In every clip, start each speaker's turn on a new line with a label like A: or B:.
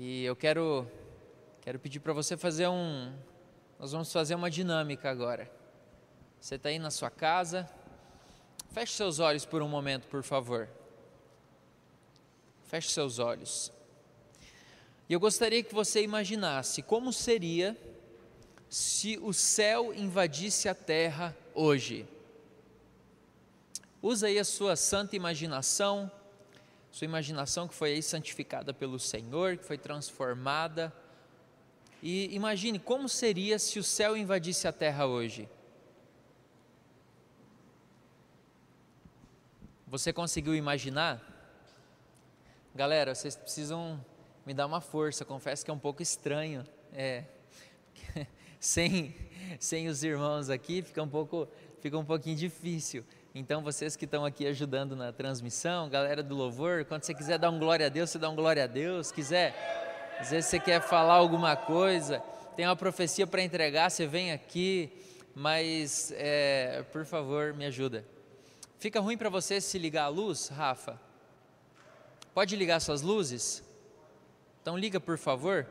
A: E eu quero quero pedir para você fazer um nós vamos fazer uma dinâmica agora. Você está aí na sua casa, feche seus olhos por um momento, por favor. Feche seus olhos. E eu gostaria que você imaginasse como seria se o céu invadisse a terra hoje. Usa aí a sua santa imaginação, sua imaginação que foi aí santificada pelo Senhor, que foi transformada. E imagine como seria se o céu invadisse a terra hoje. Você conseguiu imaginar? Galera, vocês precisam me dar uma força. Confesso que é um pouco estranho. É, sem, sem os irmãos aqui fica um pouco, fica um pouquinho difícil. Então, vocês que estão aqui ajudando na transmissão, galera do louvor, quando você quiser dar um glória a Deus, você dá um glória a Deus. Quiser, às vezes você quer falar alguma coisa, tem uma profecia para entregar, você vem aqui, mas, é, por favor, me ajuda. Fica ruim para você se ligar a luz, Rafa? Pode ligar suas luzes? Então liga, por favor,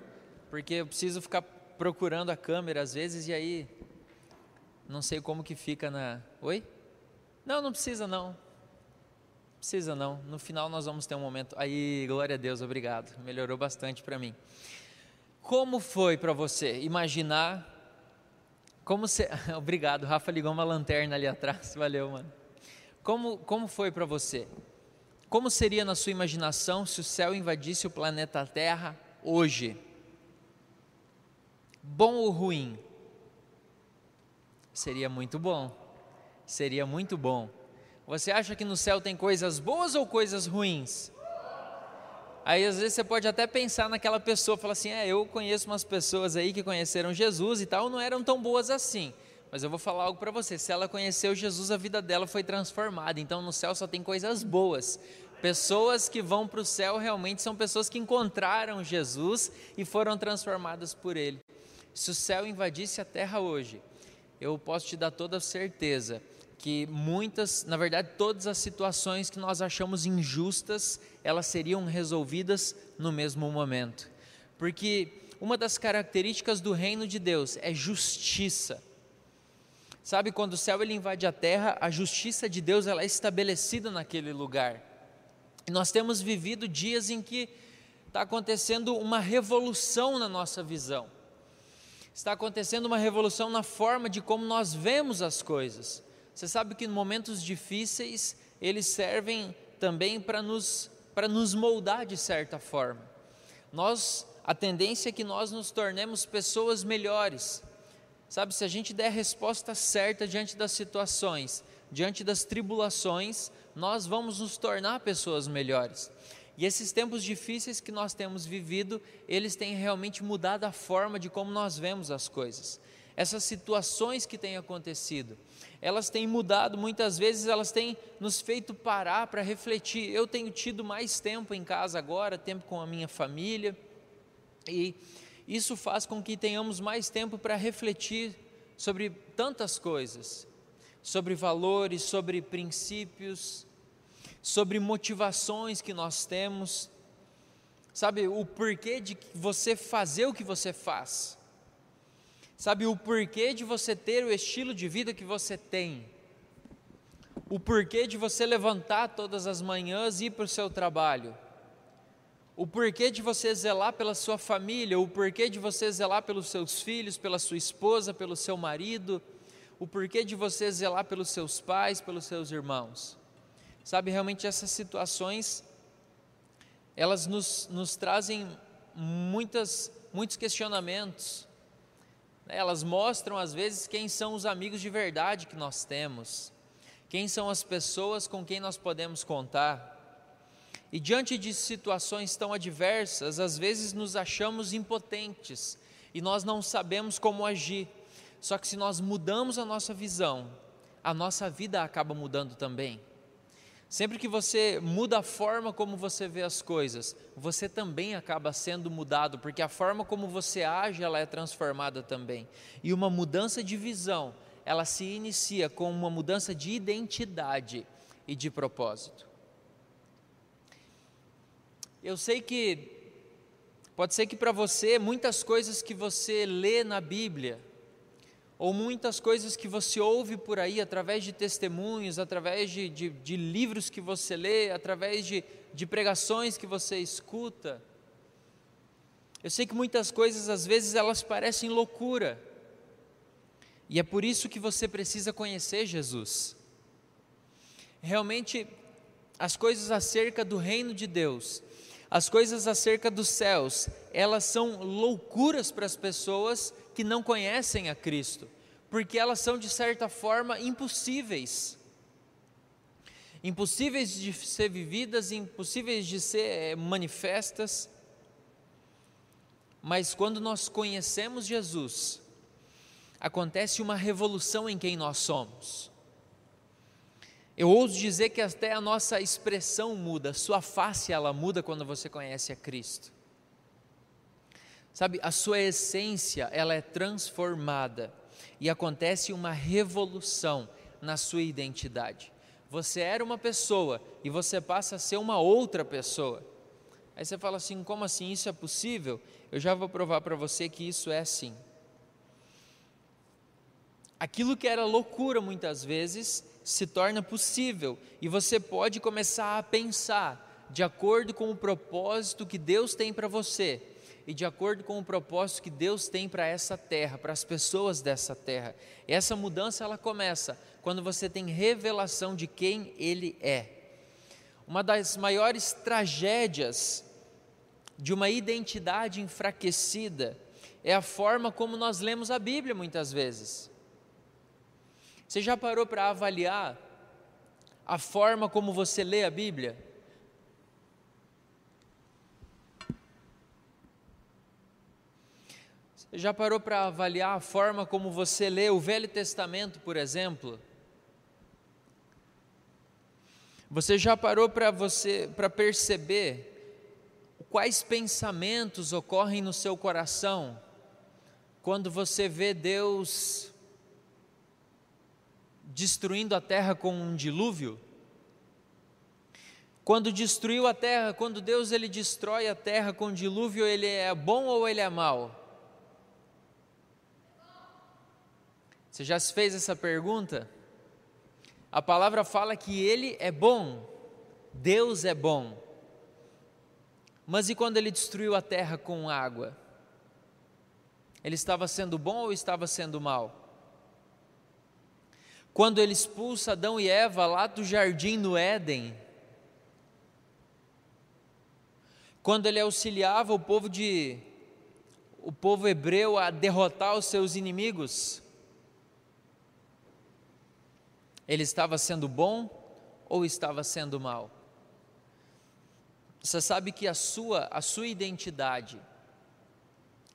A: porque eu preciso ficar procurando a câmera às vezes e aí não sei como que fica na. Oi? Não, não precisa não. Precisa não. No final nós vamos ter um momento. Aí, glória a Deus, obrigado. Melhorou bastante para mim. Como foi para você imaginar como você Obrigado, Rafa ligou uma lanterna ali atrás. Valeu, mano. Como como foi para você? Como seria na sua imaginação se o céu invadisse o planeta Terra hoje? Bom ou ruim? Seria muito bom seria muito bom. Você acha que no céu tem coisas boas ou coisas ruins? Aí às vezes você pode até pensar naquela pessoa, falar assim: é, eu conheço umas pessoas aí que conheceram Jesus e tal, não eram tão boas assim. Mas eu vou falar algo para você: se ela conheceu Jesus, a vida dela foi transformada. Então no céu só tem coisas boas. Pessoas que vão para o céu realmente são pessoas que encontraram Jesus e foram transformadas por Ele. Se o céu invadisse a terra hoje, eu posso te dar toda certeza que muitas, na verdade, todas as situações que nós achamos injustas, elas seriam resolvidas no mesmo momento. Porque uma das características do reino de Deus é justiça. Sabe, quando o céu ele invade a terra, a justiça de Deus ela é estabelecida naquele lugar. E nós temos vivido dias em que está acontecendo uma revolução na nossa visão. Está acontecendo uma revolução na forma de como nós vemos as coisas. Você sabe que em momentos difíceis eles servem também para nos, para nos moldar de certa forma. Nós, a tendência é que nós nos tornemos pessoas melhores. Sabe, se a gente der a resposta certa diante das situações, diante das tribulações, nós vamos nos tornar pessoas melhores. E esses tempos difíceis que nós temos vivido, eles têm realmente mudado a forma de como nós vemos as coisas. Essas situações que têm acontecido, elas têm mudado, muitas vezes elas têm nos feito parar para refletir. Eu tenho tido mais tempo em casa agora, tempo com a minha família, e isso faz com que tenhamos mais tempo para refletir sobre tantas coisas, sobre valores, sobre princípios, sobre motivações que nós temos, sabe, o porquê de você fazer o que você faz sabe o porquê de você ter o estilo de vida que você tem, o porquê de você levantar todas as manhãs e ir para o seu trabalho, o porquê de você zelar pela sua família, o porquê de você zelar pelos seus filhos, pela sua esposa, pelo seu marido, o porquê de você zelar pelos seus pais, pelos seus irmãos. Sabe, realmente essas situações, elas nos, nos trazem muitas, muitos questionamentos, elas mostram às vezes quem são os amigos de verdade que nós temos, quem são as pessoas com quem nós podemos contar. E diante de situações tão adversas, às vezes nos achamos impotentes e nós não sabemos como agir. Só que se nós mudamos a nossa visão, a nossa vida acaba mudando também. Sempre que você muda a forma como você vê as coisas, você também acaba sendo mudado, porque a forma como você age, ela é transformada também. E uma mudança de visão, ela se inicia com uma mudança de identidade e de propósito. Eu sei que Pode ser que para você muitas coisas que você lê na Bíblia, ou muitas coisas que você ouve por aí através de testemunhos, através de, de, de livros que você lê, através de, de pregações que você escuta. Eu sei que muitas coisas às vezes elas parecem loucura, e é por isso que você precisa conhecer Jesus. Realmente, as coisas acerca do reino de Deus, as coisas acerca dos céus, elas são loucuras para as pessoas que não conhecem a Cristo, porque elas são de certa forma impossíveis. Impossíveis de ser vividas, impossíveis de ser eh, manifestas. Mas quando nós conhecemos Jesus, acontece uma revolução em quem nós somos. Eu ouso dizer que até a nossa expressão muda, sua face ela muda quando você conhece a Cristo. Sabe, a sua essência ela é transformada e acontece uma revolução na sua identidade. Você era uma pessoa e você passa a ser uma outra pessoa. Aí você fala assim: como assim? Isso é possível? Eu já vou provar para você que isso é sim. Aquilo que era loucura muitas vezes se torna possível e você pode começar a pensar de acordo com o propósito que Deus tem para você e de acordo com o propósito que Deus tem para essa terra, para as pessoas dessa terra. E essa mudança ela começa quando você tem revelação de quem ele é. Uma das maiores tragédias de uma identidade enfraquecida é a forma como nós lemos a Bíblia muitas vezes. Você já parou para avaliar a forma como você lê a Bíblia? Já parou para avaliar a forma como você lê o Velho Testamento, por exemplo? Você já parou para você para perceber quais pensamentos ocorrem no seu coração quando você vê Deus destruindo a terra com um dilúvio? Quando destruiu a terra, quando Deus ele destrói a terra com dilúvio, ele é bom ou ele é mau? Você já se fez essa pergunta? A palavra fala que ele é bom, Deus é bom. Mas e quando ele destruiu a terra com água? Ele estava sendo bom ou estava sendo mal? quando ele expulsa Adão e Eva lá do jardim no Éden, quando ele auxiliava o povo de o povo hebreu a derrotar os seus inimigos, ele estava sendo bom ou estava sendo mal? Você sabe que a sua a sua identidade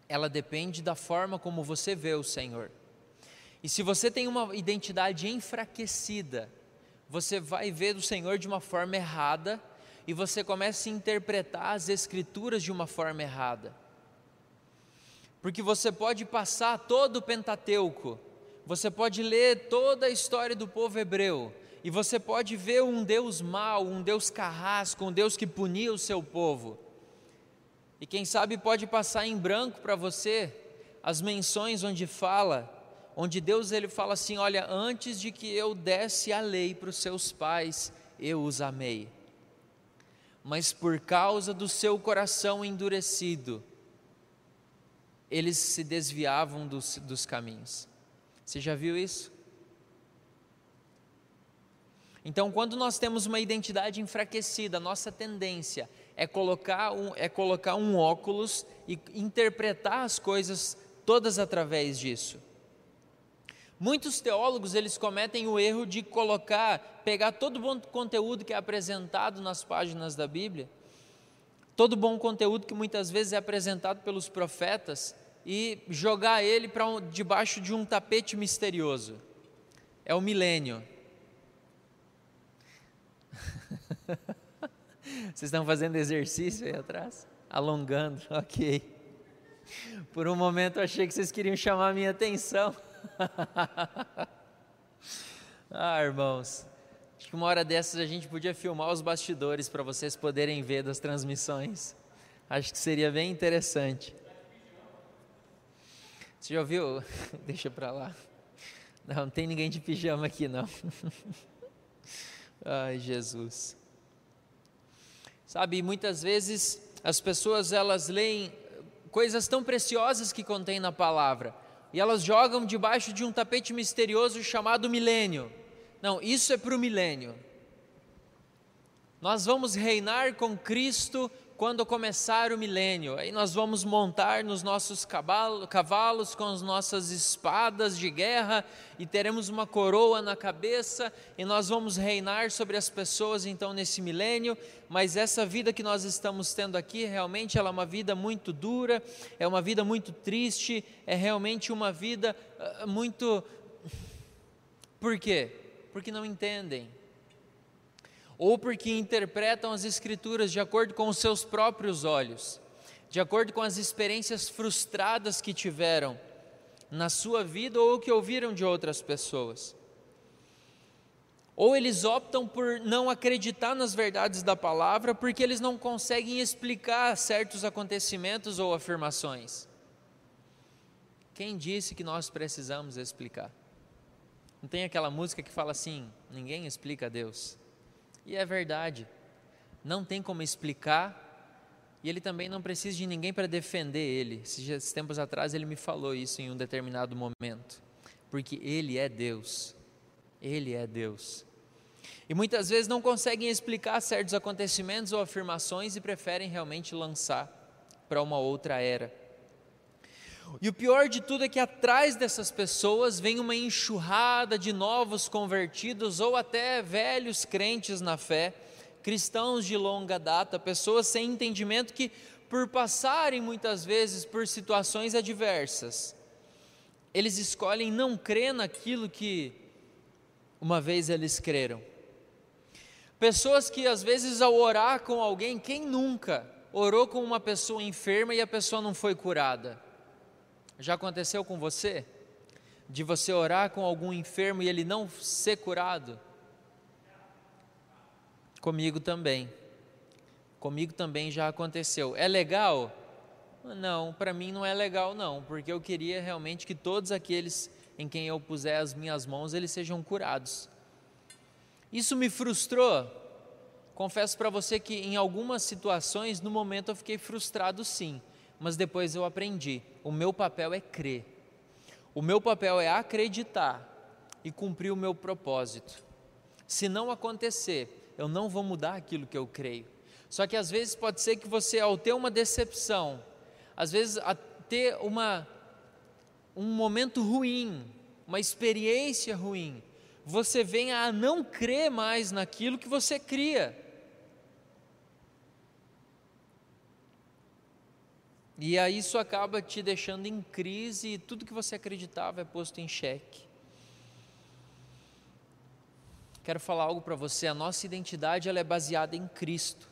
A: ela depende da forma como você vê o Senhor. E se você tem uma identidade enfraquecida, você vai ver o Senhor de uma forma errada e você começa a interpretar as Escrituras de uma forma errada. Porque você pode passar todo o Pentateuco, você pode ler toda a história do povo hebreu, e você pode ver um Deus mau, um Deus carrasco, um Deus que punia o seu povo. E quem sabe pode passar em branco para você as menções onde fala onde Deus ele fala assim: Olha, antes de que eu desse a lei para os seus pais, eu os amei. Mas por causa do seu coração endurecido, eles se desviavam dos, dos caminhos. Você já viu isso? Então, quando nós temos uma identidade enfraquecida, nossa tendência é colocar um, é colocar um óculos e interpretar as coisas todas através disso. Muitos teólogos eles cometem o erro de colocar, pegar todo bom conteúdo que é apresentado nas páginas da Bíblia, todo bom conteúdo que muitas vezes é apresentado pelos profetas e jogar ele para um, debaixo de um tapete misterioso. É o milênio. Vocês estão fazendo exercício aí atrás? Alongando, ok. Por um momento eu achei que vocês queriam chamar a minha atenção. ah, irmãos, acho que uma hora dessas a gente podia filmar os bastidores para vocês poderem ver das transmissões. Acho que seria bem interessante. Você já ouviu? Deixa para lá. Não, não tem ninguém de pijama aqui não. Ai, Jesus. Sabe, muitas vezes as pessoas elas leem coisas tão preciosas que contém na palavra e elas jogam debaixo de um tapete misterioso chamado milênio. Não, isso é para o milênio. Nós vamos reinar com Cristo quando começar o milênio. Aí nós vamos montar nos nossos cavalos com as nossas espadas de guerra e teremos uma coroa na cabeça e nós vamos reinar sobre as pessoas então nesse milênio. Mas essa vida que nós estamos tendo aqui realmente ela é uma vida muito dura, é uma vida muito triste, é realmente uma vida uh, muito. Por quê? Porque não entendem ou porque interpretam as Escrituras de acordo com os seus próprios olhos, de acordo com as experiências frustradas que tiveram na sua vida ou que ouviram de outras pessoas. Ou eles optam por não acreditar nas verdades da palavra porque eles não conseguem explicar certos acontecimentos ou afirmações. Quem disse que nós precisamos explicar? Não tem aquela música que fala assim: ninguém explica a Deus. E é verdade. Não tem como explicar e ele também não precisa de ninguém para defender ele. Esses tempos atrás ele me falou isso em um determinado momento. Porque ele é Deus. Ele é Deus. E muitas vezes não conseguem explicar certos acontecimentos ou afirmações e preferem realmente lançar para uma outra era. E o pior de tudo é que atrás dessas pessoas vem uma enxurrada de novos convertidos ou até velhos crentes na fé, cristãos de longa data, pessoas sem entendimento que, por passarem muitas vezes por situações adversas, eles escolhem não crer naquilo que uma vez eles creram. Pessoas que às vezes ao orar com alguém, quem nunca orou com uma pessoa enferma e a pessoa não foi curada? Já aconteceu com você? De você orar com algum enfermo e ele não ser curado? Comigo também. Comigo também já aconteceu. É legal? Não, para mim não é legal não, porque eu queria realmente que todos aqueles em quem eu puser as minhas mãos, eles sejam curados. Isso me frustrou. Confesso para você que em algumas situações, no momento eu fiquei frustrado sim, mas depois eu aprendi. O meu papel é crer. O meu papel é acreditar e cumprir o meu propósito. Se não acontecer, eu não vou mudar aquilo que eu creio. Só que às vezes pode ser que você, ao ter uma decepção, às vezes a ter uma, um momento ruim, uma experiência ruim, você venha a não crer mais naquilo que você cria. E aí isso acaba te deixando em crise e tudo que você acreditava é posto em xeque. Quero falar algo para você, a nossa identidade ela é baseada em Cristo.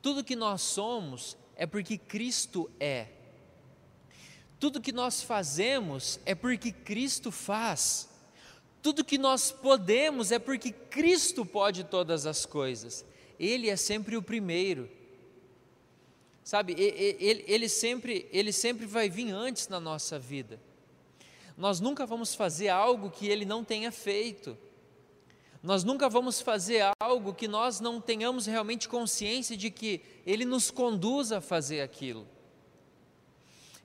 A: Tudo que nós somos é porque Cristo é. Tudo que nós fazemos é porque Cristo faz. Tudo que nós podemos é porque Cristo pode todas as coisas. Ele é sempre o primeiro. Sabe, ele, ele, sempre, ele sempre vai vir antes na nossa vida. Nós nunca vamos fazer algo que ele não tenha feito. Nós nunca vamos fazer algo que nós não tenhamos realmente consciência de que ele nos conduz a fazer aquilo.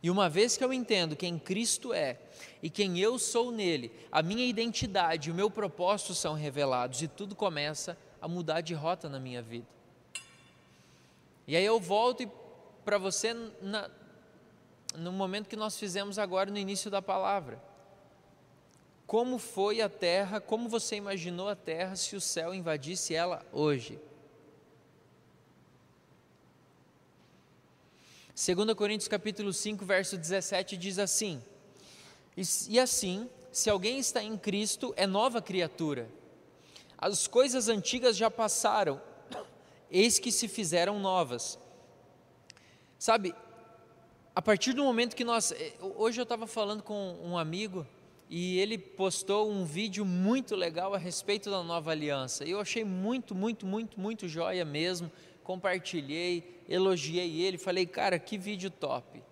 A: E uma vez que eu entendo quem Cristo é e quem eu sou nele, a minha identidade o meu propósito são revelados e tudo começa a mudar de rota na minha vida. E aí eu volto e para você na, no momento que nós fizemos agora no início da palavra. Como foi a terra, como você imaginou a terra se o céu invadisse ela hoje? 2 Coríntios capítulo 5, verso 17 diz assim: e, e assim, se alguém está em Cristo, é nova criatura. As coisas antigas já passaram, eis que se fizeram novas. Sabe, a partir do momento que nós. Eh, hoje eu estava falando com um amigo e ele postou um vídeo muito legal a respeito da nova aliança. Eu achei muito, muito, muito, muito joia mesmo, compartilhei, elogiei ele, falei, cara, que vídeo top.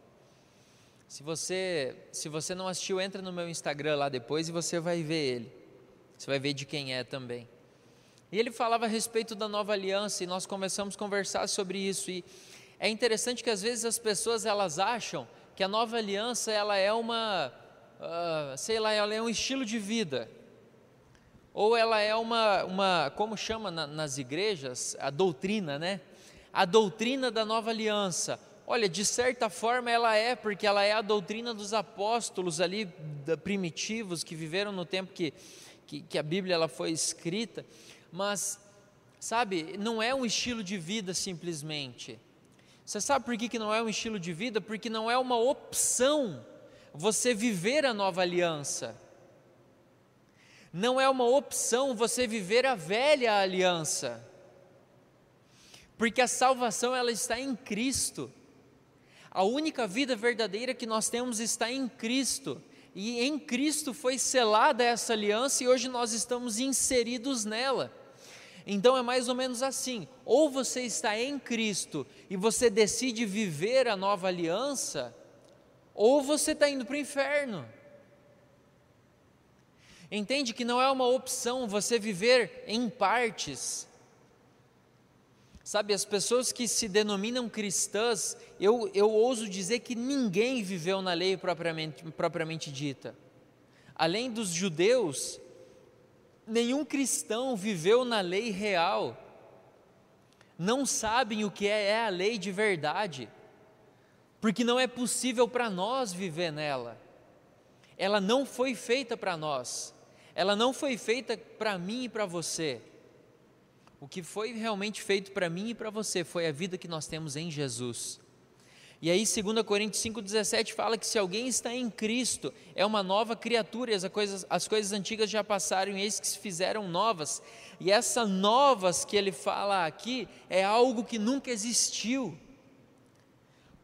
A: Se você, se você não assistiu, entra no meu Instagram lá depois e você vai ver ele. Você vai ver de quem é também. E ele falava a respeito da nova aliança e nós começamos a conversar sobre isso. E é interessante que às vezes as pessoas elas acham que a nova aliança ela é uma, uh, sei lá, ela é um estilo de vida. Ou ela é uma, uma como chama na, nas igrejas, a doutrina, né? A doutrina da nova aliança. Olha, de certa forma ela é, porque ela é a doutrina dos apóstolos ali primitivos que viveram no tempo que, que, que a Bíblia ela foi escrita mas, sabe, não é um estilo de vida simplesmente. Você sabe por que, que não é um estilo de vida? Porque não é uma opção você viver a nova aliança. Não é uma opção você viver a velha aliança. Porque a salvação ela está em Cristo. A única vida verdadeira que nós temos está em Cristo. E em Cristo foi selada essa aliança e hoje nós estamos inseridos nela. Então é mais ou menos assim: ou você está em Cristo e você decide viver a nova aliança, ou você está indo para o inferno. Entende que não é uma opção você viver em partes. Sabe, as pessoas que se denominam cristãs, eu, eu ouso dizer que ninguém viveu na lei propriamente, propriamente dita. Além dos judeus, nenhum cristão viveu na lei real, não sabem o que é, é a lei de verdade, porque não é possível para nós viver nela. Ela não foi feita para nós, ela não foi feita para mim e para você. O que foi realmente feito para mim e para você foi a vida que nós temos em Jesus. E aí, 2 Coríntios 5,17 fala que se alguém está em Cristo, é uma nova criatura, e as coisas, as coisas antigas já passaram, e eis que se fizeram novas. E essa novas que ele fala aqui é algo que nunca existiu.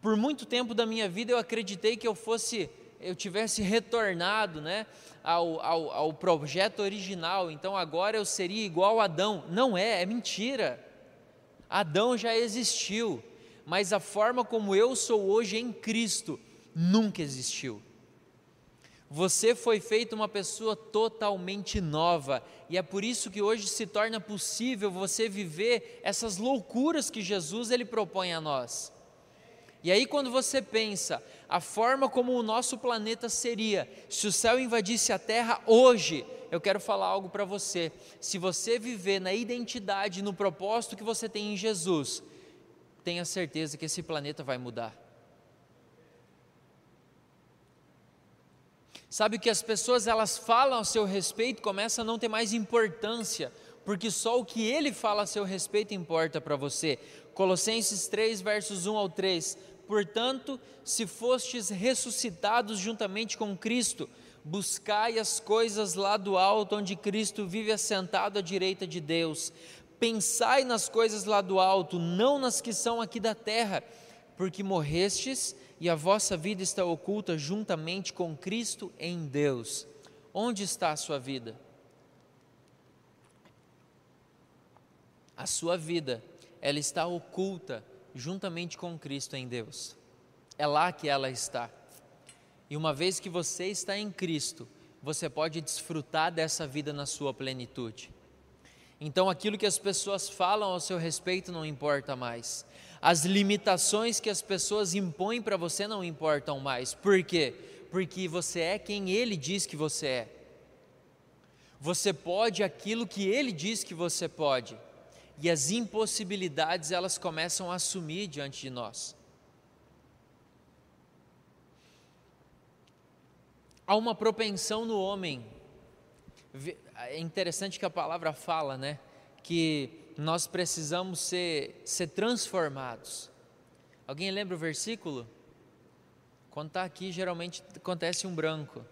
A: Por muito tempo da minha vida eu acreditei que eu fosse, eu tivesse retornado né, ao, ao, ao projeto original, então agora eu seria igual a Adão. Não é, é mentira. Adão já existiu mas a forma como eu sou hoje em Cristo nunca existiu. Você foi feito uma pessoa totalmente nova, e é por isso que hoje se torna possível você viver essas loucuras que Jesus ele propõe a nós. E aí quando você pensa a forma como o nosso planeta seria se o céu invadisse a terra hoje, eu quero falar algo para você. Se você viver na identidade, no propósito que você tem em Jesus, tenha certeza que esse planeta vai mudar. Sabe que as pessoas elas falam a seu respeito começa a não ter mais importância, porque só o que ele fala a seu respeito importa para você. Colossenses 3 versos 1 ao 3. Portanto, se fostes ressuscitados juntamente com Cristo, buscai as coisas lá do alto, onde Cristo vive assentado à direita de Deus. Pensai nas coisas lá do alto, não nas que são aqui da terra, porque morrestes e a vossa vida está oculta juntamente com Cristo em Deus. Onde está a sua vida? A sua vida, ela está oculta juntamente com Cristo em Deus. É lá que ela está. E uma vez que você está em Cristo, você pode desfrutar dessa vida na sua plenitude. Então aquilo que as pessoas falam ao seu respeito não importa mais. As limitações que as pessoas impõem para você não importam mais. Por quê? Porque você é quem ele diz que você é. Você pode aquilo que ele diz que você pode. E as impossibilidades elas começam a assumir diante de nós. Há uma propensão no homem é interessante que a palavra fala, né? Que nós precisamos ser, ser transformados. Alguém lembra o versículo? Quando está aqui, geralmente acontece um branco.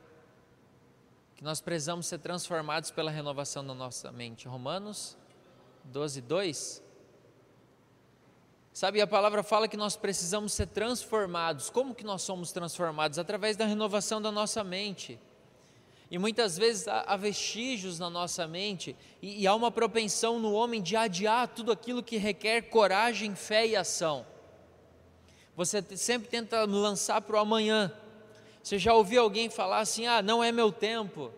A: Que nós precisamos ser transformados pela renovação da nossa mente. Romanos 12, 2. Sabe, a palavra fala que nós precisamos ser transformados. Como que nós somos transformados? Através da renovação da nossa mente. E muitas vezes há vestígios na nossa mente e, há uma propensão no homem de adiar tudo aquilo que requer coragem, fé e ação. Você sempre tenta lançar para o amanhã. Você já ouviu alguém falar assim: ah, não é meu tempo,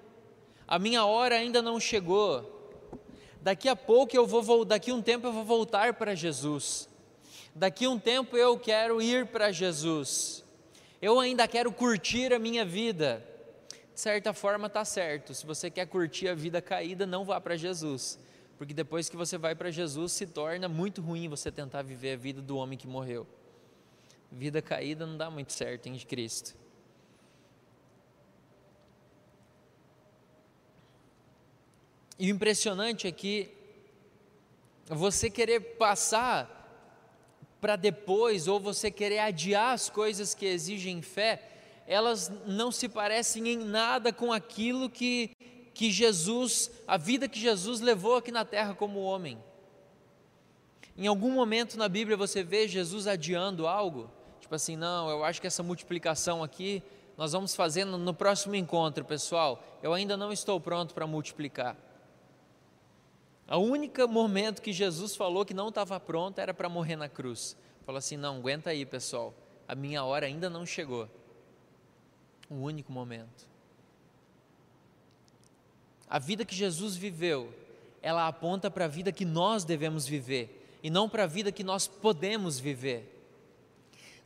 A: a minha hora ainda não chegou. Daqui a pouco eu vou, daqui um tempo eu vou voltar para Jesus. Daqui um tempo eu quero ir para Jesus. Eu ainda quero curtir a minha vida de certa forma está certo. Se você quer curtir a vida caída, não vá para Jesus. Porque depois que você vai para Jesus, se torna muito ruim você tentar viver a vida do homem que morreu. Vida caída não dá muito certo em Cristo. E o impressionante é que você querer passar para depois, ou você querer adiar as coisas que exigem fé, elas não se parecem em nada com aquilo que, que Jesus, a vida que Jesus levou aqui na terra como homem. Em algum momento na Bíblia você vê Jesus adiando algo, tipo assim, não, eu acho que essa multiplicação aqui nós vamos fazer no, próximo encontro, pessoal. Eu ainda não estou pronto para multiplicar. O único momento que Jesus falou que não estava pronto era para morrer na cruz. Falou assim: não, aguenta aí, pessoal, a minha hora ainda não chegou um único momento. A vida que Jesus viveu, ela aponta para a vida que nós devemos viver e não para a vida que nós podemos viver.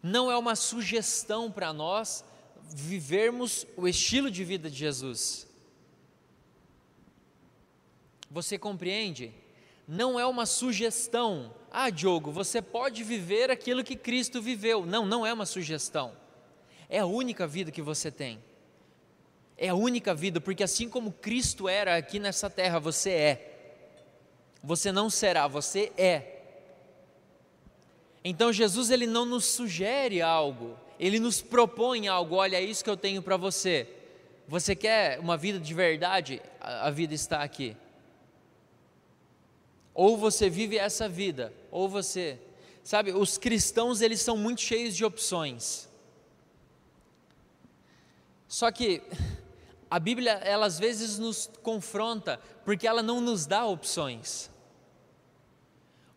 A: Não é uma sugestão para nós vivermos o estilo de vida de Jesus. Você compreende? Não é uma sugestão. Ah, Diogo, você pode viver aquilo que Cristo viveu. Não, não é uma sugestão. É a única vida que você tem. É a única vida, porque assim como Cristo era aqui nessa terra, você é. Você não será, você é. Então Jesus ele não nos sugere algo, ele nos propõe algo. Olha, é isso que eu tenho para você. Você quer uma vida de verdade? A vida está aqui. Ou você vive essa vida, ou você, sabe, os cristãos eles são muito cheios de opções. Só que a Bíblia, ela às vezes nos confronta, porque ela não nos dá opções.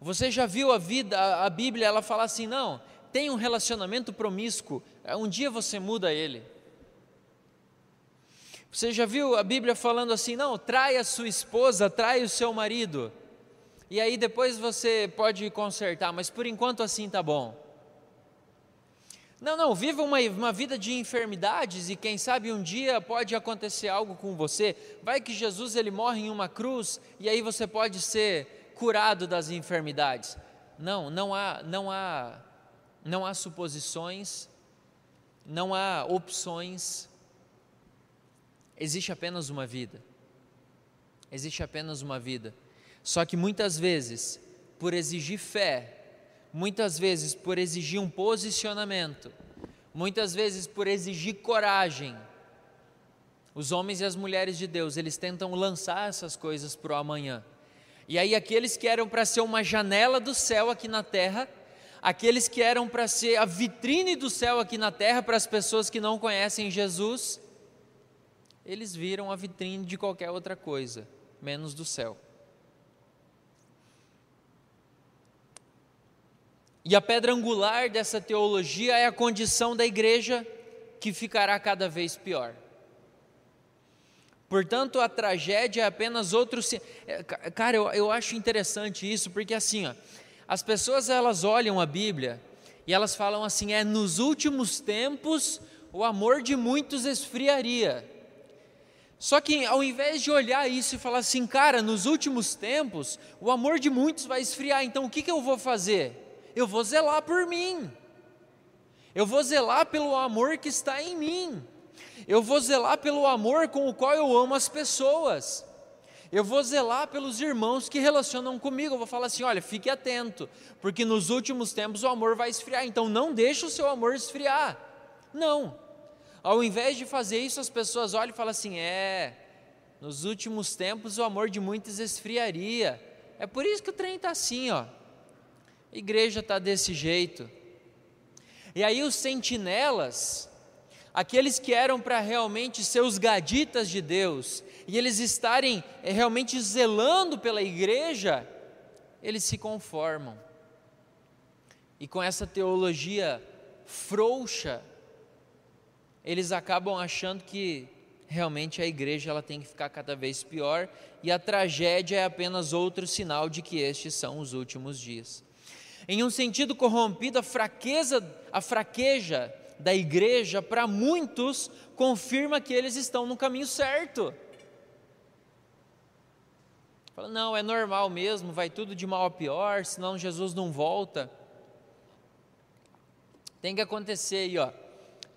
A: Você já viu a vida, a, Bíblia, ela fala assim: não, tem um relacionamento promíscuo, um dia você muda ele. Você já viu a Bíblia falando assim: não, trai a sua esposa, trai o seu marido, e aí depois você pode consertar, mas por enquanto assim tá bom. Não, não, viva uma, uma vida de enfermidades e quem sabe um dia pode acontecer algo com você. Vai que Jesus ele morre em uma cruz e aí você pode ser curado das enfermidades. Não, não há, não há, não há suposições, não há opções. Existe apenas uma vida. Existe apenas uma vida. Só que muitas vezes, por exigir fé, muitas vezes por exigir um posicionamento, muitas vezes por exigir coragem. Os homens e as mulheres de Deus, eles tentam lançar essas coisas para o amanhã. E aí, aqueles que eram para ser uma janela do céu aqui na terra, aqueles que eram para ser a vitrine do céu aqui na terra para as pessoas que não conhecem Jesus, eles viram a vitrine de qualquer outra coisa, menos do céu. E a pedra angular dessa teologia é a condição da igreja que ficará cada vez pior. Portanto, a tragédia é apenas outro. É, cara, eu, eu acho interessante isso, porque assim, ó, as pessoas elas olham a Bíblia e elas falam assim: é nos últimos tempos o amor de muitos esfriaria. Só que ao invés de olhar isso e falar assim, cara, nos últimos tempos o amor de muitos vai esfriar, então o que, que eu vou fazer? Eu vou zelar por mim, eu vou zelar pelo amor que está em mim, eu vou zelar pelo amor com o qual eu amo as pessoas, eu vou zelar pelos irmãos que relacionam comigo, eu vou falar assim: olha, fique atento, porque nos últimos tempos o amor vai esfriar, então não deixe o seu amor esfriar. Não, ao invés de fazer isso, as pessoas olham e falam assim: é, nos últimos tempos o amor de muitos esfriaria, é por isso que o trem está assim, ó. Igreja está desse jeito. E aí os sentinelas, aqueles que eram para realmente ser os gaditas de Deus, e eles estarem eh, realmente zelando pela igreja, eles se conformam. E com essa teologia frouxa, eles acabam achando que realmente a igreja ela tem que ficar cada vez pior e a tragédia é apenas outro sinal de que estes são os últimos dias. Em um sentido corrompido, a fraqueza, a fraqueja da igreja para muitos confirma que eles estão no caminho certo. Fala, não, é normal mesmo, vai tudo de mal a pior, senão Jesus não volta. Tem que acontecer aí, ó.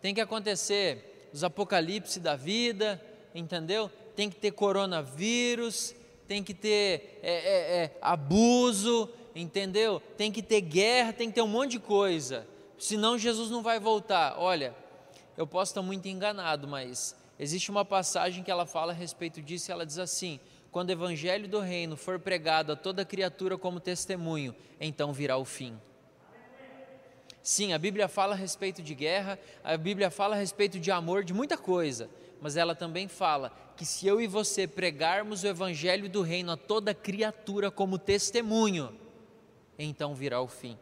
A: Tem que acontecer os apocalipse da vida, entendeu? Tem que ter coronavírus, tem que ter é, é, é, abuso, entendeu? Tem que ter guerra, tem que ter um monte de coisa. Senão Jesus não vai voltar. Olha, eu posso estar muito enganado, mas existe uma passagem que ela fala a respeito disso e ela diz assim: quando o evangelho do reino for pregado a toda criatura como testemunho, então virá o fim. Sim, a Bíblia fala a respeito de guerra, a Bíblia fala a respeito de amor, de muita coisa, mas ela também fala que se eu e você pregarmos o evangelho do reino a toda criatura como testemunho, então virá o fim.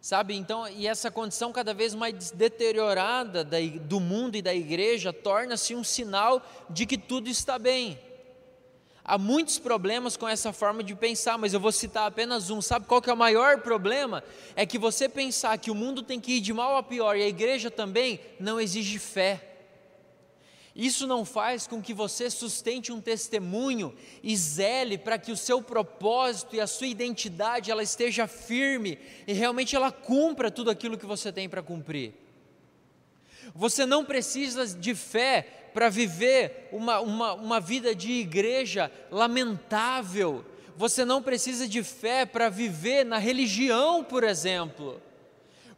A: Sabe, então, e essa condição cada vez mais deteriorada do mundo e da igreja torna-se um sinal de que tudo está bem. Há muitos problemas com essa forma de pensar, mas eu vou citar apenas um. Sabe qual que é o maior problema? É que você pensar que o mundo tem que ir de mal a pior e a igreja também não exige fé. Isso não faz com que você sustente um testemunho e zele para que o seu propósito e a sua identidade ela esteja firme e realmente ela cumpra tudo aquilo que você tem para cumprir. Você não precisa de fé para viver uma, uma, uma vida de igreja lamentável. Você não precisa de fé para viver na religião, por exemplo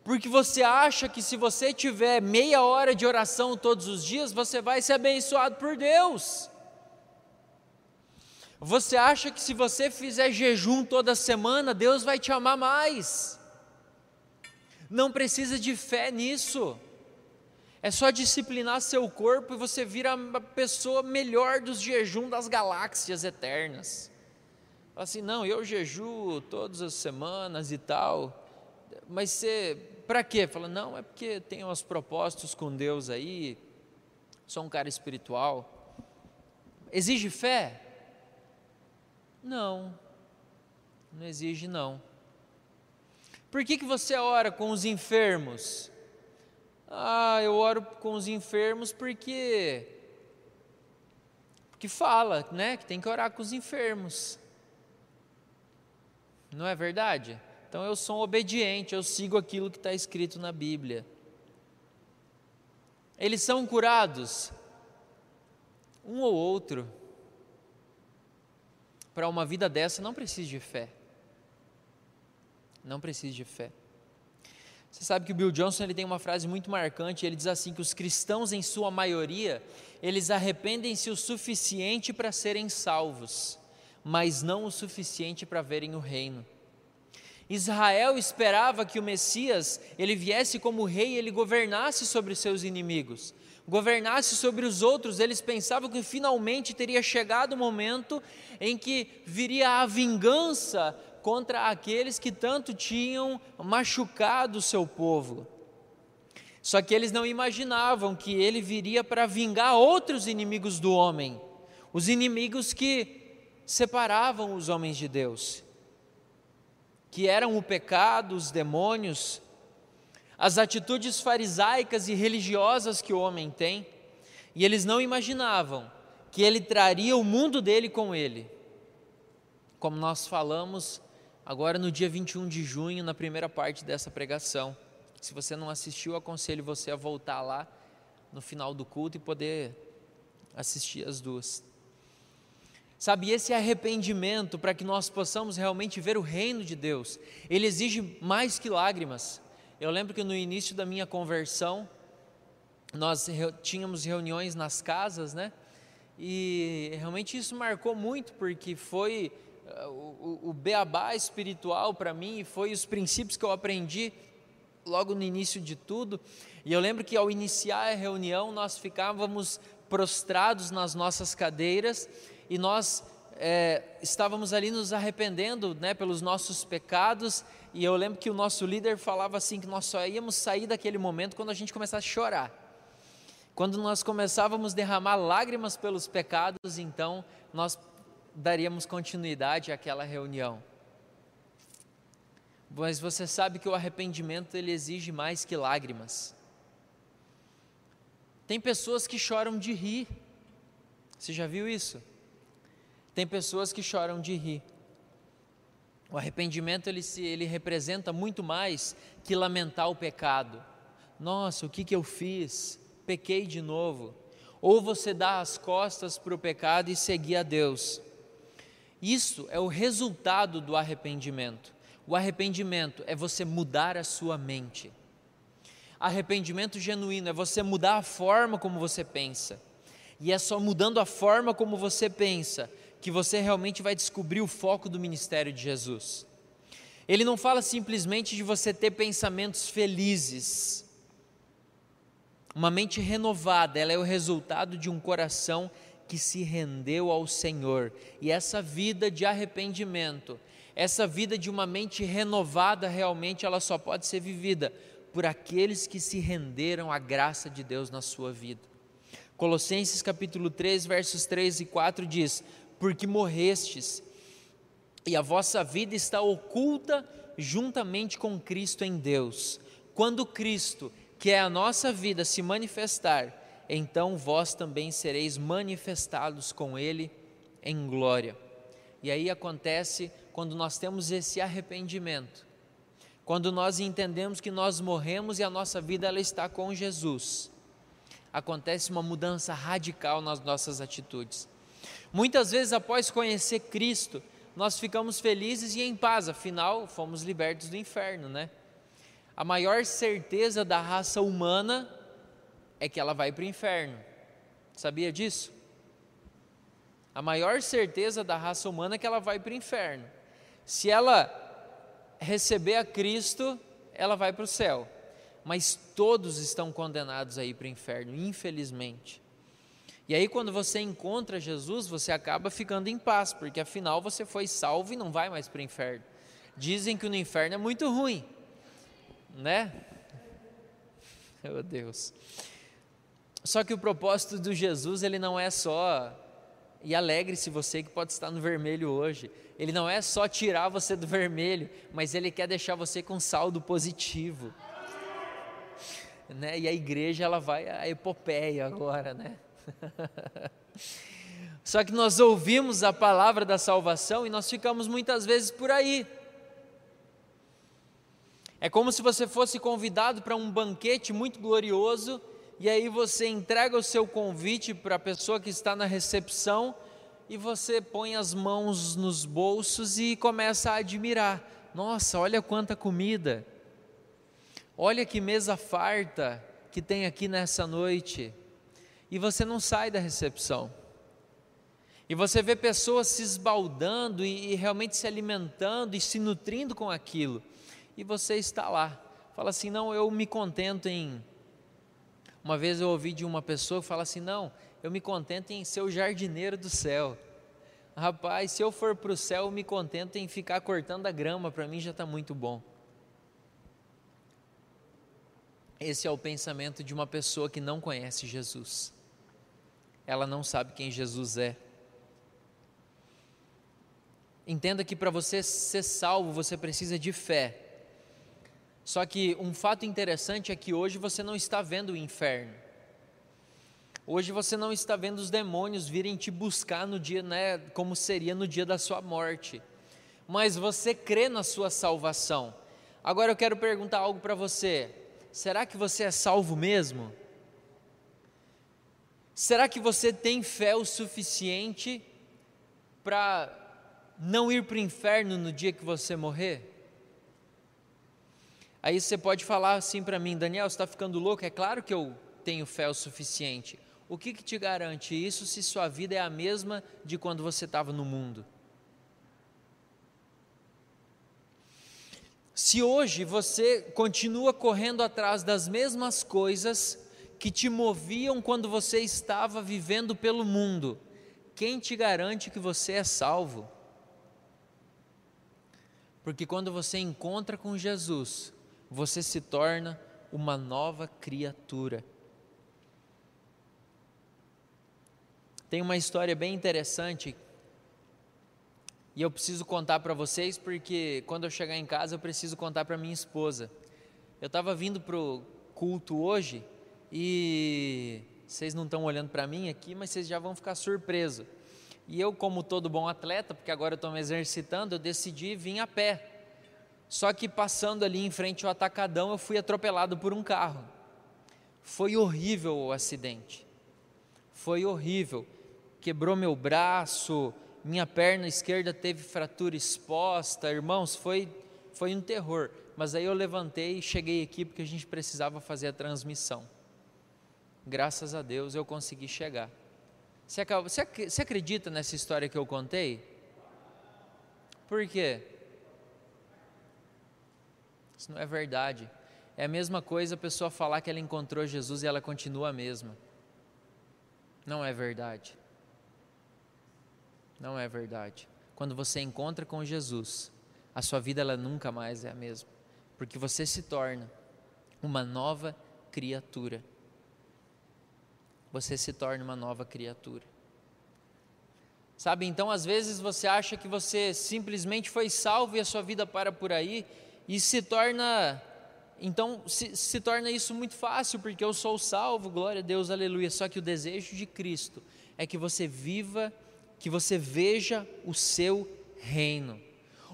A: porque você acha que se você tiver meia hora de oração todos os dias, você vai ser abençoado por Deus. Você acha que se você fizer jejum toda semana, Deus vai te amar mais. Não precisa de fé nisso. É só disciplinar seu corpo e você vira a pessoa melhor dos jejum das galáxias eternas. Assim, não, eu jejuo todas as semanas e tal. Mas você para quê? Fala, não, é porque tenho uns propósitos com Deus aí, sou um cara espiritual. Exige fé? Não, não exige não. Por que, que você ora com os enfermos? Ah, eu oro com os enfermos porque porque fala, né, que tem que orar com os enfermos. Não é verdade? Então eu sou obediente, eu sigo aquilo que está escrito na Bíblia. Eles são curados, um ou outro. Para uma vida dessa não precisa de fé. Não precisa de fé. Você sabe que o Bill Johnson ele tem uma frase muito marcante, ele diz assim que os cristãos em sua maioria, eles arrependem-se o suficiente para serem salvos, mas não o suficiente para verem o reino. Israel esperava que o Messias, ele viesse como rei, ele governasse sobre seus inimigos, governasse sobre os outros. Eles pensavam que finalmente teria chegado o momento em que viria a vingança contra aqueles que tanto tinham machucado o seu povo. Só que eles não imaginavam que ele viria para vingar outros inimigos do homem, os inimigos que separavam os homens de Deus que eram o pecado, os demônios, as atitudes farisaicas e religiosas que o homem tem, e eles não imaginavam que ele traria o mundo dele com ele. Como nós falamos agora no dia 21 de junho, na primeira parte dessa pregação. Se você não assistiu, aconselho você a voltar lá no final do culto e poder assistir as duas. Sabe, esse arrependimento para que nós possamos realmente ver o reino de Deus, ele exige mais que lágrimas. Eu lembro que no início da minha conversão, nós tínhamos reuniões nas casas, né? E realmente isso marcou muito, porque foi uh, o, o beabá espiritual para mim, e foi os princípios que eu aprendi logo no início de tudo, e eu lembro que ao iniciar a reunião nós ficávamos prostrados nas nossas cadeiras e nós é, estávamos ali nos arrependendo né, pelos nossos pecados, e eu lembro que o nosso líder falava assim: que nós só íamos sair daquele momento quando a gente começasse a chorar. Quando nós começávamos a derramar lágrimas pelos pecados, então nós daríamos continuidade àquela reunião. Mas você sabe que o arrependimento ele exige mais que lágrimas. Tem pessoas que choram de rir. Você já viu isso? Tem pessoas que choram de rir. O arrependimento ele, se, ele representa muito mais que lamentar o pecado. Nossa, o que, que eu fiz? Pequei de novo. Ou você dá as costas para o pecado e seguir a Deus. Isso é o resultado do arrependimento. O arrependimento é você mudar a sua mente. Arrependimento genuíno é você mudar a forma como você pensa. E é só mudando a forma como você pensa que você realmente vai descobrir o foco do ministério de Jesus. Ele não fala simplesmente de você ter pensamentos felizes. Uma mente renovada, ela é o resultado de um coração que se rendeu ao Senhor. E essa vida de arrependimento, essa vida de uma mente renovada, realmente ela só pode ser vivida por aqueles que se renderam à graça de Deus na sua vida. Colossenses capítulo 3, versos 3 e 4 diz: porque morrestes, e a vossa vida está oculta juntamente com Cristo em Deus. Quando Cristo, que é a nossa vida, se manifestar, então vós também sereis manifestados com Ele em glória. E aí acontece quando nós temos esse arrependimento, quando nós entendemos que nós morremos e a nossa vida ela está com Jesus, acontece uma mudança radical nas nossas atitudes. Muitas vezes, após conhecer Cristo, nós ficamos felizes e em paz, afinal, fomos libertos do inferno, né? A maior certeza da raça humana é que ela vai para o inferno. Sabia disso? A maior certeza da raça humana é que ela vai para o inferno. Se ela receber a Cristo, ela vai para o céu. Mas todos estão condenados a ir para o inferno, infelizmente. E aí, quando você encontra Jesus, você acaba ficando em paz, porque afinal você foi salvo e não vai mais para o inferno. Dizem que no inferno é muito ruim, né? Meu Deus. Só que o propósito do Jesus, ele não é só, e alegre-se você que pode estar no vermelho hoje, ele não é só tirar você do vermelho, mas ele quer deixar você com saldo positivo. Né? E a igreja, ela vai a epopeia agora, né? Só que nós ouvimos a palavra da salvação e nós ficamos muitas vezes por aí. É como se você fosse convidado para um banquete muito glorioso e aí você entrega o seu convite para a pessoa que está na recepção e você põe as mãos nos bolsos e começa a admirar. Nossa, olha quanta comida. Olha que mesa farta que tem aqui nessa noite e você não sai da recepção. E você vê pessoas se esbaldando e, e, realmente se alimentando e se nutrindo com aquilo. E você está lá. Fala assim: não, eu me contento em. Uma vez eu ouvi de uma pessoa que fala assim: não, eu me contento em ser o jardineiro do céu. Rapaz, se eu for para o céu, eu me contento em ficar cortando a grama, para mim já está muito bom. Esse é o pensamento de uma pessoa que não conhece Jesus ela não sabe quem Jesus é. Entenda que para você ser salvo, você precisa de fé. Só que um fato interessante é que hoje você não está vendo o inferno. Hoje você não está vendo os demônios virem te buscar no dia, né, como seria no dia da sua morte. Mas você crê na sua salvação. Agora eu quero perguntar algo para você. Será que você é salvo mesmo? Será que você tem fé o suficiente para não ir para o inferno no dia que você morrer? Aí você pode falar assim para mim, Daniel, você está ficando louco? É claro que eu tenho fé o suficiente. O que, que te garante isso se sua vida é a mesma de quando você estava no mundo? Se hoje você continua correndo atrás das mesmas coisas que te moviam quando você estava vivendo pelo mundo, quem te garante que você é salvo? Porque quando você encontra com Jesus, você se torna uma nova criatura. Tem uma história bem interessante e eu preciso contar para vocês porque quando eu chegar em casa eu preciso contar para minha esposa. Eu estava vindo para o culto hoje e vocês não estão olhando para mim aqui, mas vocês já vão ficar surpresos. E eu, como todo bom atleta, porque agora eu estou me exercitando, eu decidi vir a pé. Só que passando ali em frente ao atacadão, eu fui atropelado por um carro. Foi horrível o acidente. Foi horrível. Quebrou meu braço, minha perna esquerda teve fratura exposta, irmãos, foi, foi um terror. Mas aí eu levantei e cheguei aqui porque a gente precisava fazer a transmissão. Graças a Deus eu consegui chegar. Você, acredita nessa história que eu contei? Por quê? Isso não é verdade. É a mesma coisa a pessoa falar que ela encontrou Jesus e ela continua a mesma. Não é verdade. Não é verdade. Quando você encontra com Jesus, a sua vida ela nunca mais é a mesma, porque você se torna uma nova criatura. Você se torna uma nova criatura. Sabe, então às vezes você acha que você simplesmente foi salvo e a sua vida para por aí e se torna então se, se, torna isso muito fácil, porque eu sou salvo, glória a Deus, aleluia. Só que o desejo de Cristo é que você viva que você veja o seu reino.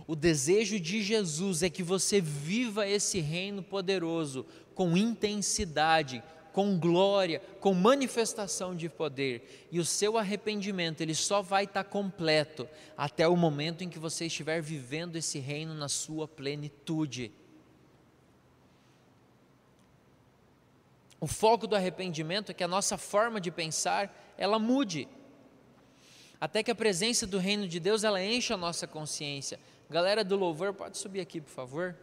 A: O desejo de Jesus é que você viva esse reino poderoso com intensidade, com glória, com manifestação de poder. E o seu arrependimento, ele só vai estar completo até o momento em que você estiver vivendo esse reino na sua plenitude. O foco do arrependimento é que a nossa forma de pensar, ela mude até que a presença do reino de Deus ela enche a nossa consciência. Galera do louvor, pode subir aqui, por favor.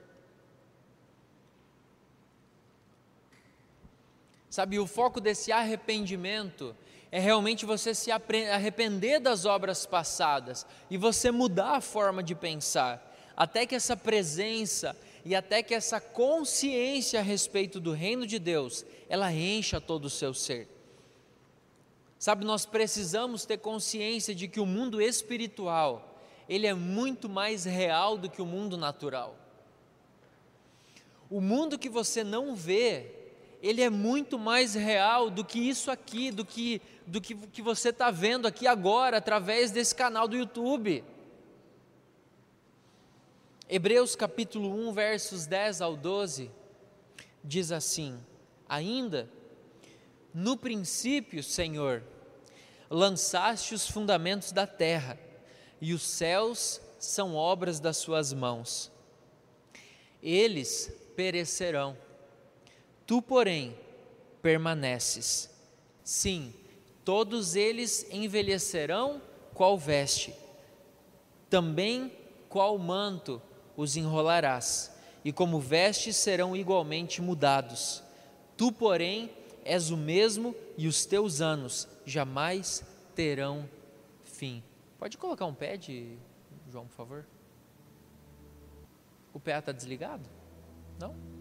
A: Sabe, o foco desse arrependimento é realmente você se arrepender das obras passadas e você mudar a forma de pensar, até que essa presença e até que essa consciência a respeito do reino de Deus, ela encha todo o seu ser. Sabe, nós precisamos ter consciência de que o mundo espiritual, ele é muito mais real do que o mundo natural. O mundo que você não vê, ele é muito mais real do que isso aqui, do que, do que, que você está vendo aqui agora, através desse canal do YouTube. Hebreus capítulo 1, versos 10 ao 12, diz assim: Ainda, no princípio, Senhor, lançaste os fundamentos da terra, e os céus são obras das suas mãos. Eles perecerão, tu, porém, permaneces. Sim, todos eles envelhecerão qual veste, também qual manto os enrolarás, e como vestes serão igualmente mudados. Tu, porém, és o mesmo e os teus anos jamais terão fim. Pode colocar um pad, João, por favor? O PA está desligado? Não?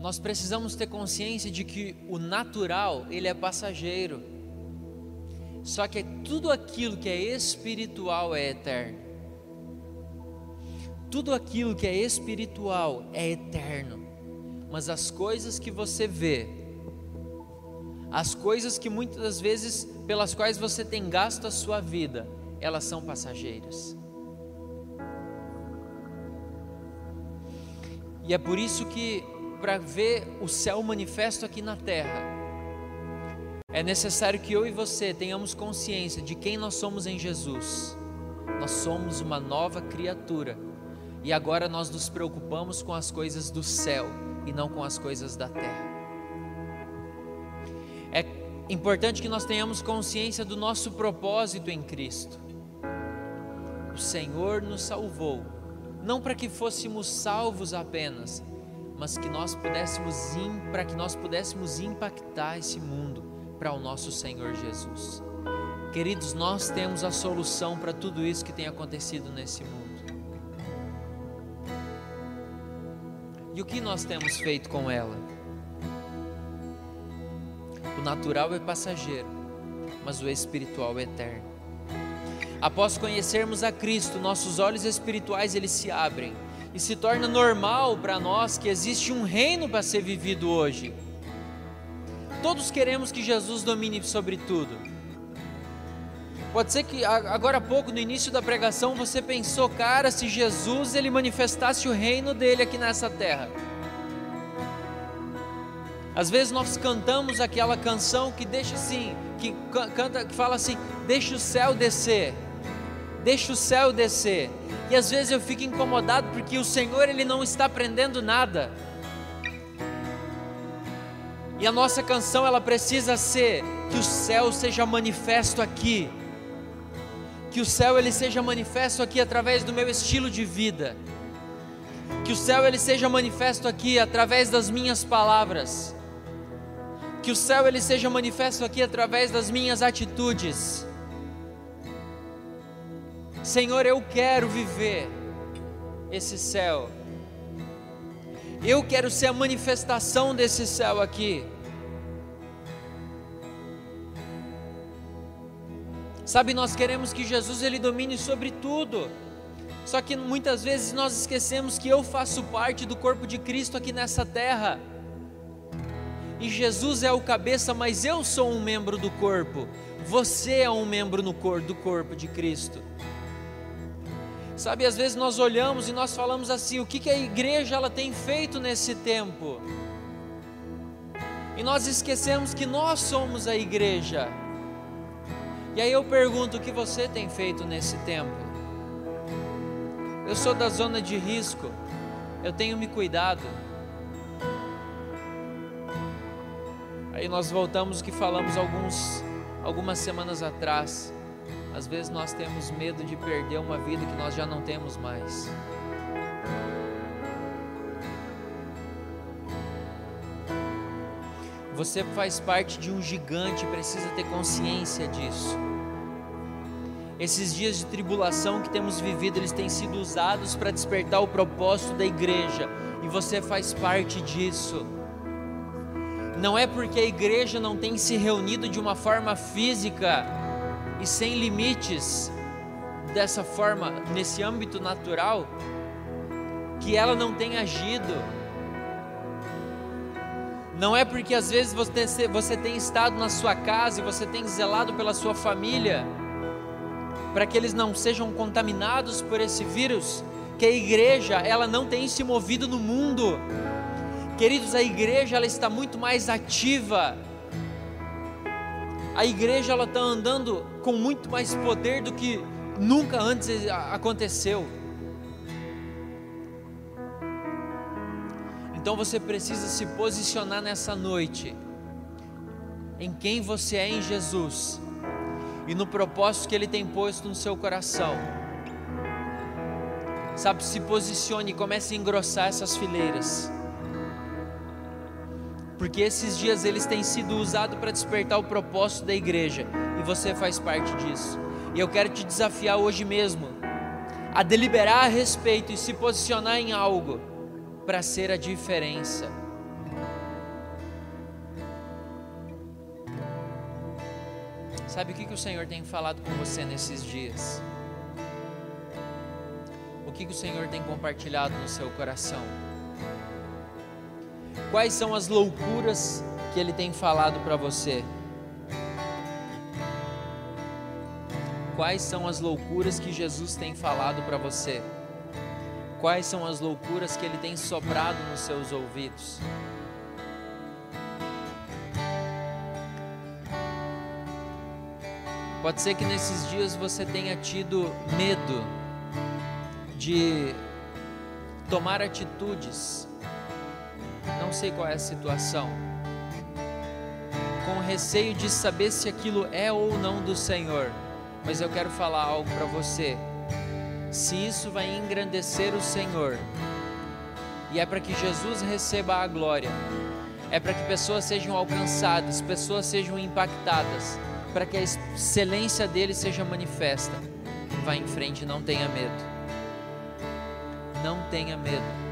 A: Nós precisamos ter consciência de que o natural, ele é passageiro. Só que tudo aquilo que é espiritual é eterno. Tudo aquilo que é espiritual é eterno, mas as coisas que você vê, as coisas que muitas vezes pelas quais você tem gasto a sua vida, elas são passageiras. E é por isso que, para ver o céu manifesto aqui na terra, é necessário que eu e você tenhamos consciência de quem nós somos em Jesus. Nós somos uma nova criatura e agora nós nos preocupamos com as coisas do céu e não com as coisas da terra. É importante que nós tenhamos consciência do nosso propósito em Cristo. Senhor nos salvou, não para que fôssemos salvos apenas, mas que nós pudéssemos para que nós pudéssemos impactar esse mundo para o nosso Senhor Jesus. Queridos, nós temos a solução para tudo isso que tem acontecido nesse mundo. E o que nós temos feito com ela? O natural é passageiro, mas o espiritual é eterno. Após conhecermos a Cristo, nossos olhos espirituais eles se abrem e se torna normal para nós que existe um reino para ser vivido hoje. Todos queremos que Jesus domine sobre tudo. Pode ser que agora há pouco, no início da pregação, você pensou, cara, se Jesus ele manifestasse o reino dele aqui nessa terra. Às vezes nós cantamos aquela canção que deixa assim, que canta, que fala assim, deixa o céu descer deixa o céu descer. E às vezes eu fico incomodado porque o Senhor ele não está aprendendo nada. E a nossa canção ela precisa ser que o céu seja manifesto aqui. Que o céu ele seja manifesto aqui através do meu estilo de vida. Que o céu ele seja manifesto aqui através das minhas palavras. Que o céu ele seja manifesto aqui através das minhas atitudes Senhor, eu quero viver esse céu. Eu quero ser a manifestação desse céu aqui. Sabe, nós queremos que Jesus ele domine sobre tudo. Só que muitas vezes nós esquecemos que eu faço parte do corpo de Cristo aqui nessa terra. E Jesus é o cabeça, mas eu sou um membro do corpo. Você é um membro no corpo do corpo de Cristo. Sabe, às vezes nós olhamos e nós falamos assim: o que, que a igreja ela tem feito nesse tempo? E nós esquecemos que nós somos a igreja. E aí eu pergunto: o que você tem feito nesse tempo? Eu sou da zona de risco, eu tenho me cuidado. Aí nós voltamos o que falamos alguns, algumas semanas atrás. Às vezes nós temos medo de perder uma vida que nós já não temos mais. Você faz parte de um gigante, precisa ter consciência disso. Esses dias de tribulação que temos vivido, eles têm sido usados para despertar o propósito da igreja, e você faz parte disso. Não é porque a igreja não tem se reunido de uma forma física e sem limites dessa forma, nesse âmbito natural, que ela não tem agido. Não é porque às vezes você, você tem estado na sua casa e você tem zelado pela sua família, para que eles não sejam contaminados por esse vírus, que a igreja ela não tem se movido no mundo. Queridos, a igreja ela está muito mais ativa a igreja ela está andando com muito mais poder do que nunca antes aconteceu. Então você precisa se posicionar nessa noite em quem você é em Jesus e no propósito que Ele tem posto no seu coração. Sabe, se posicione e comece a engrossar essas fileiras porque esses dias eles têm sido usados para despertar o propósito da igreja e você faz parte disso. E eu quero te desafiar hoje mesmo a deliberar a respeito e se posicionar em algo para ser a diferença. Sabe o que, que o Senhor tem falado com você nesses dias? O que, que o Senhor tem compartilhado no seu coração? Quais são as loucuras que ele tem falado para você? Quais são as loucuras que Jesus tem falado para você? Quais são as loucuras que ele tem soprado nos seus ouvidos? Pode ser que nesses dias você tenha tido medo de tomar atitudes não sei qual é a situação, com receio de saber se aquilo é ou não do Senhor, mas eu quero falar algo para você. se isso vai engrandecer o Senhor, e é para que Jesus receba a glória, é para que pessoas sejam alcançadas, pessoas sejam impactadas, para que a excelência dele seja manifesta. Vá em frente, não tenha medo. Não tenha medo.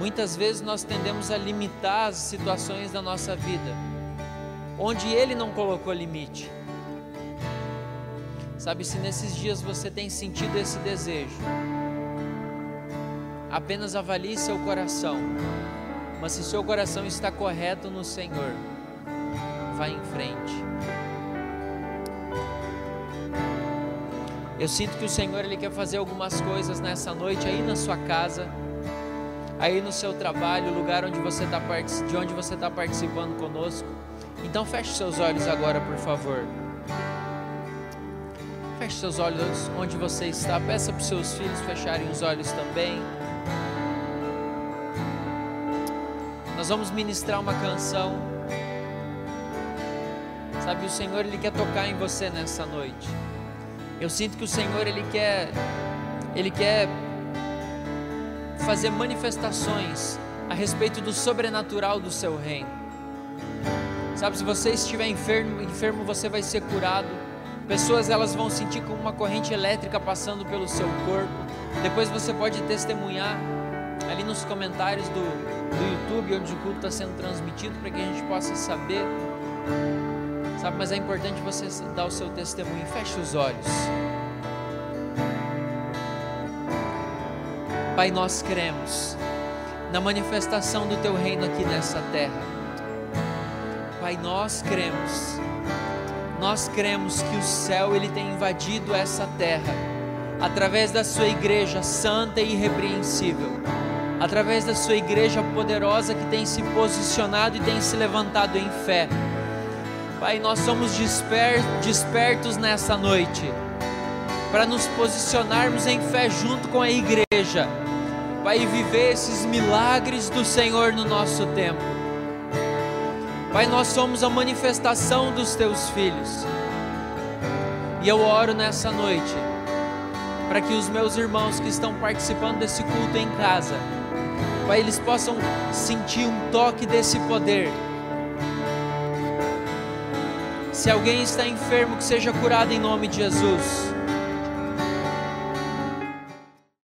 A: Muitas vezes nós tendemos a limitar as situações da nossa vida, onde ele não colocou limite. Sabe, se nesses dias você tem sentido esse desejo, apenas avalie seu coração. Mas se seu coração está correto no Senhor, vá em frente. Eu sinto que o Senhor ele quer fazer algumas coisas nessa noite aí na sua casa, aí no seu trabalho, lugar onde você tá, de onde você está participando conosco. Então feche seus olhos agora, por favor. Feche seus olhos onde você está. Peça para os seus filhos fecharem os olhos também. Nós vamos ministrar uma canção. Sabe, o Senhor ele quer tocar em você nessa noite. Eu sinto que o Senhor ele quer ele quer fazer manifestações a respeito do sobrenatural do seu reino. Sabe, se você estiver enfermo, enfermo você vai ser curado Pessoas elas vão sentir como uma corrente elétrica passando pelo seu corpo. Depois você pode testemunhar ali nos comentários do, do YouTube, onde o culto está sendo transmitido, para que a gente possa saber. Sabe, mas é importante você dar o seu testemunho. Feche os olhos. Pai, nós cremos na manifestação do teu reino aqui nessa terra. Pai, nós cremos nós cremos que o céu ele tem invadido essa terra através da sua igreja santa e irrepreensível, através da sua igreja poderosa que tem se posicionado e tem se levantado em fé. Pai, nós somos desper despertos nessa noite para nos posicionarmos em fé junto com a igreja, Pai, viver esses milagres do Senhor no nosso tempo. Pai, nós somos a manifestação dos teus filhos. E eu oro nessa noite para que os meus irmãos que estão participando desse culto em casa, Pai, eles possam sentir um toque desse poder. Se alguém está enfermo, que seja curado em nome de Jesus.